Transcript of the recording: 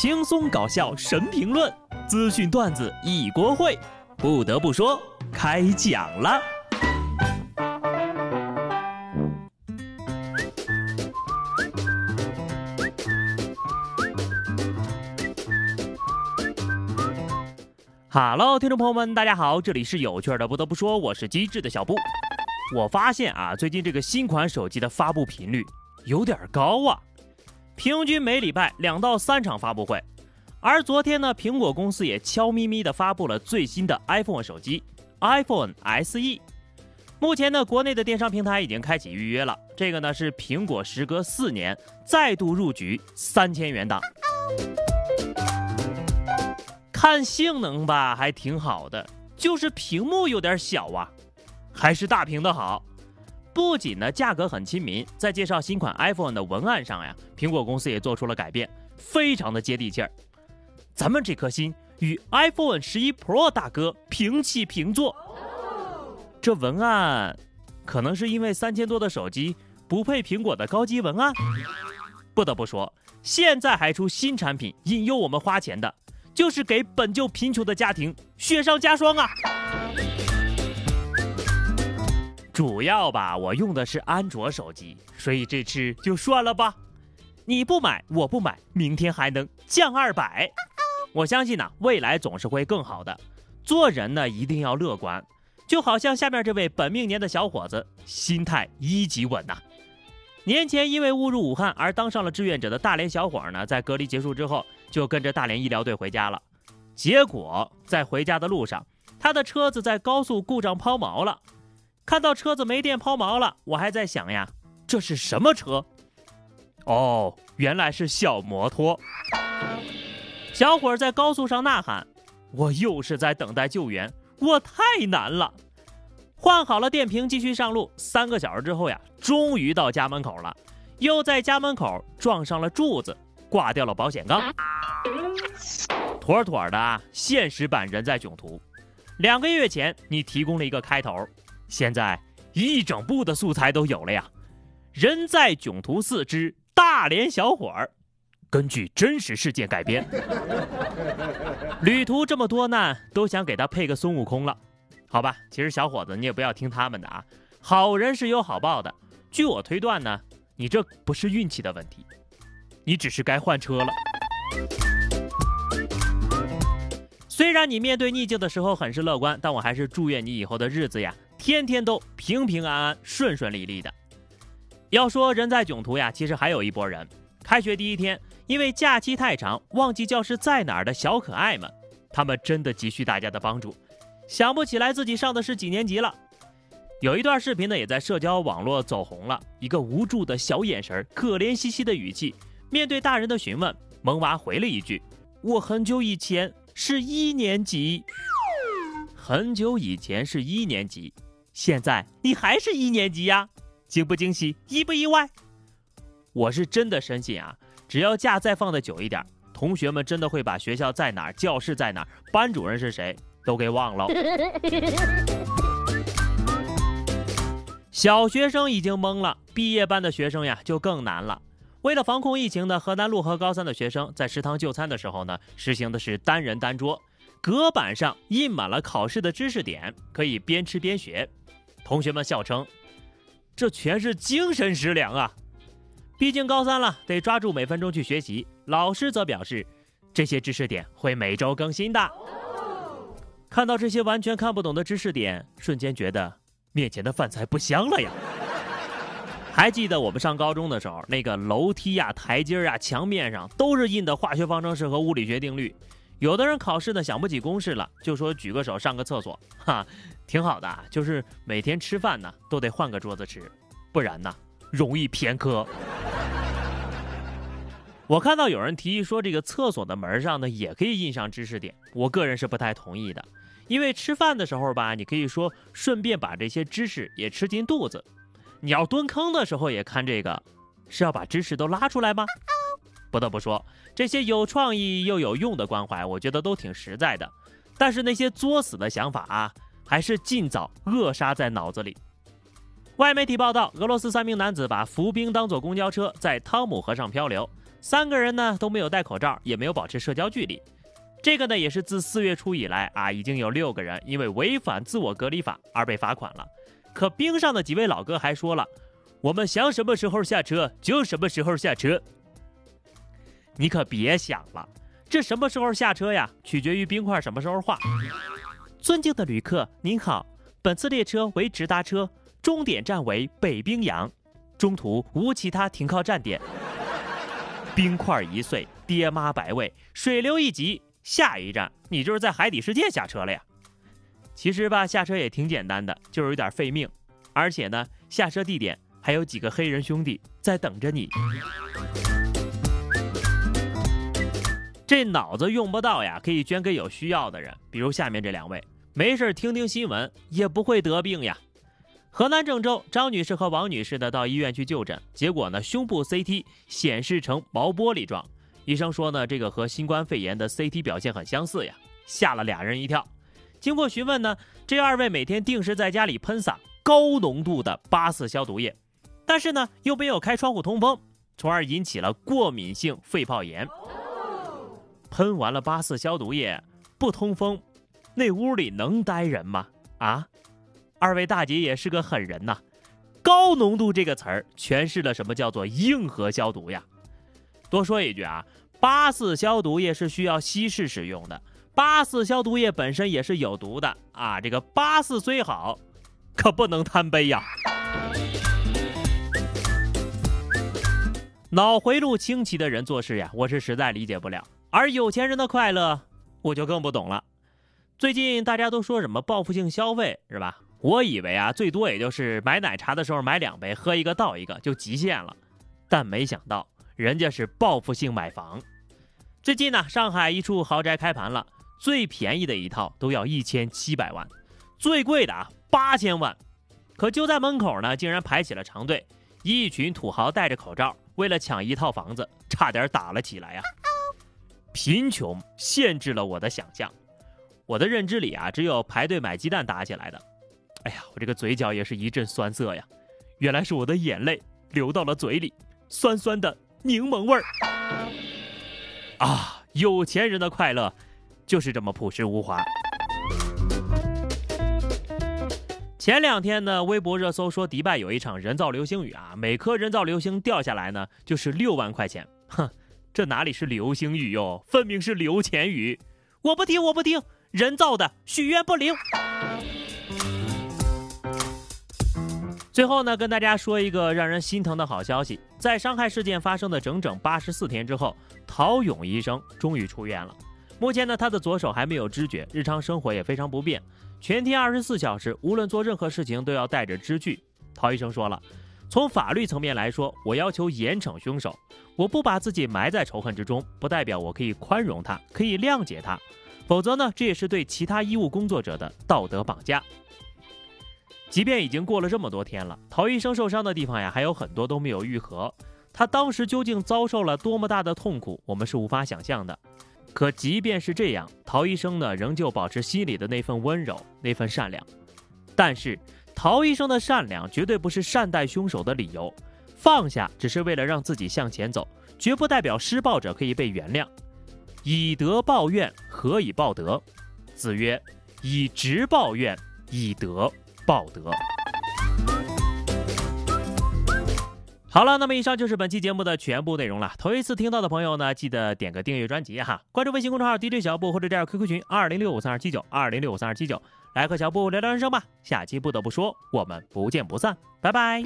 轻松搞笑神评论，资讯段子一锅烩。不得不说，开讲了。Hello，听众朋友们，大家好，这里是有趣的。不得不说，我是机智的小布。我发现啊，最近这个新款手机的发布频率有点高啊。平均每礼拜两到三场发布会，而昨天呢，苹果公司也悄咪咪的发布了最新的 iPhone 手机 iPhone SE。目前呢，国内的电商平台已经开启预约了。这个呢是苹果时隔四年再度入局三千元档。看性能吧，还挺好的，就是屏幕有点小啊，还是大屏的好。不仅呢价格很亲民，在介绍新款 iPhone 的文案上呀，苹果公司也做出了改变，非常的接地气儿。咱们这颗心与 iPhone 十一 Pro 大哥平起平坐。这文案可能是因为三千多的手机不配苹果的高级文案。不得不说，现在还出新产品引诱我们花钱的，就是给本就贫穷的家庭雪上加霜啊！主要吧，我用的是安卓手机，所以这次就算了吧。你不买，我不买，明天还能降二百。我相信呢，未来总是会更好的。做人呢，一定要乐观，就好像下面这位本命年的小伙子，心态一级稳呐。年前因为误入武汉而当上了志愿者的大连小伙呢，在隔离结束之后，就跟着大连医疗队回家了。结果在回家的路上，他的车子在高速故障抛锚了。看到车子没电抛锚了，我还在想呀，这是什么车？哦，原来是小摩托。小伙在高速上呐喊：“我又是在等待救援，我太难了。”换好了电瓶，继续上路。三个小时之后呀，终于到家门口了，又在家门口撞上了柱子，挂掉了保险杠。妥妥的现实版人在囧途。两个月前，你提供了一个开头。现在一整部的素材都有了呀！人在囧途四之大连小伙儿，根据真实事件改编。旅途这么多难，都想给他配个孙悟空了。好吧，其实小伙子你也不要听他们的啊，好人是有好报的。据我推断呢，你这不是运气的问题，你只是该换车了。虽然你面对逆境的时候很是乐观，但我还是祝愿你以后的日子呀。天天都平平安安、顺顺利利的。要说人在囧途呀，其实还有一波人。开学第一天，因为假期太长，忘记教室在哪儿的小可爱们，他们真的急需大家的帮助。想不起来自己上的是几年级了。有一段视频呢，也在社交网络走红了。一个无助的小眼神，可怜兮兮的语气，面对大人的询问，萌娃回了一句：“我很久以前是一年级。”很久以前是一年级。现在你还是一年级呀，惊不惊喜，意不意外？我是真的深信啊，只要假再放的久一点，同学们真的会把学校在哪儿、教室在哪儿、班主任是谁都给忘了。小学生已经懵了，毕业班的学生呀就更难了。为了防控疫情呢，河南漯河高三的学生在食堂就餐的时候呢，实行的是单人单桌，隔板上印满了考试的知识点，可以边吃边学。同学们笑称：“这全是精神食粮啊！毕竟高三了，得抓住每分钟去学习。”老师则表示：“这些知识点会每周更新的。”看到这些完全看不懂的知识点，瞬间觉得面前的饭菜不香了呀！还记得我们上高中的时候，那个楼梯呀、台阶呀、墙面上都是印的化学方程式和物理学定律。有的人考试呢想不起公式了，就说举个手上个厕所，哈。挺好的，就是每天吃饭呢都得换个桌子吃，不然呢容易偏科。我看到有人提议说，这个厕所的门上呢也可以印上知识点，我个人是不太同意的，因为吃饭的时候吧，你可以说顺便把这些知识也吃进肚子。你要蹲坑的时候也看这个，是要把知识都拉出来吗？不得不说，这些有创意又有用的关怀，我觉得都挺实在的。但是那些作死的想法啊。还是尽早扼杀在脑子里。外媒体报道，俄罗斯三名男子把浮冰当作公交车，在汤姆河上漂流，三个人呢都没有戴口罩，也没有保持社交距离。这个呢也是自四月初以来啊，已经有六个人因为违反自我隔离法而被罚款了。可冰上的几位老哥还说了：“我们想什么时候下车就什么时候下车。”你可别想了，这什么时候下车呀，取决于冰块什么时候化。尊敬的旅客您好，本次列车为直达车，终点站为北冰洋，中途无其他停靠站点。冰块一碎，爹妈百位，水流一急，下一站你就是在海底世界下车了呀。其实吧，下车也挺简单的，就是有点费命，而且呢，下车地点还有几个黑人兄弟在等着你。这脑子用不到呀，可以捐给有需要的人，比如下面这两位，没事听听新闻也不会得病呀。河南郑州张女士和王女士呢到医院去就诊，结果呢胸部 CT 显示成毛玻璃状，医生说呢这个和新冠肺炎的 CT 表现很相似呀，吓了俩人一跳。经过询问呢，这二位每天定时在家里喷洒高浓度的八四消毒液，但是呢又没有开窗户通风，从而引起了过敏性肺泡炎。喷完了八四消毒液不通风，那屋里能待人吗？啊？二位大姐也是个狠人呐，高浓度这个词儿诠释了什么叫做硬核消毒呀？多说一句啊，八四消毒液是需要稀释使用的，八四消毒液本身也是有毒的啊。这个八四虽好，可不能贪杯呀。脑回路清奇的人做事呀，我是实在理解不了。而有钱人的快乐，我就更不懂了。最近大家都说什么报复性消费是吧？我以为啊，最多也就是买奶茶的时候买两杯，喝一个倒一个就极限了，但没想到人家是报复性买房。最近呢，上海一处豪宅开盘了，最便宜的一套都要一千七百万，最贵的啊八千万。可就在门口呢，竟然排起了长队，一群土豪戴着口罩，为了抢一套房子，差点打了起来呀！贫穷限制了我的想象，我的认知里啊，只有排队买鸡蛋打起来的。哎呀，我这个嘴角也是一阵酸涩呀，原来是我的眼泪流到了嘴里，酸酸的柠檬味儿。啊，有钱人的快乐就是这么朴实无华。前两天呢，微博热搜说迪拜有一场人造流星雨啊，每颗人造流星掉下来呢就是六万块钱。哼，这哪里是流星雨哟，分明是流钱雨！我不听，我不听，人造的，许愿不灵。最后呢，跟大家说一个让人心疼的好消息，在伤害事件发生的整整八十四天之后，陶勇医生终于出院了。目前呢，他的左手还没有知觉，日常生活也非常不便，全天二十四小时，无论做任何事情都要带着支具。陶医生说了，从法律层面来说，我要求严惩凶手，我不把自己埋在仇恨之中，不代表我可以宽容他，可以谅解他，否则呢，这也是对其他医务工作者的道德绑架。即便已经过了这么多天了，陶医生受伤的地方呀还有很多都没有愈合。他当时究竟遭受了多么大的痛苦，我们是无法想象的。可即便是这样，陶医生呢仍旧保持心里的那份温柔，那份善良。但是，陶医生的善良绝对不是善待凶手的理由。放下只是为了让自己向前走，绝不代表施暴者可以被原谅。以德报怨，何以报德？子曰：“以直报怨，以德。”报德。好了，那么以上就是本期节目的全部内容了。头一次听到的朋友呢，记得点个订阅专辑哈，关注微信公众号 DJ 小布或者加入 QQ 群二零六五三二七九二零六五三二七九，来和小布聊聊人生吧。下期不得不说，我们不见不散，拜拜。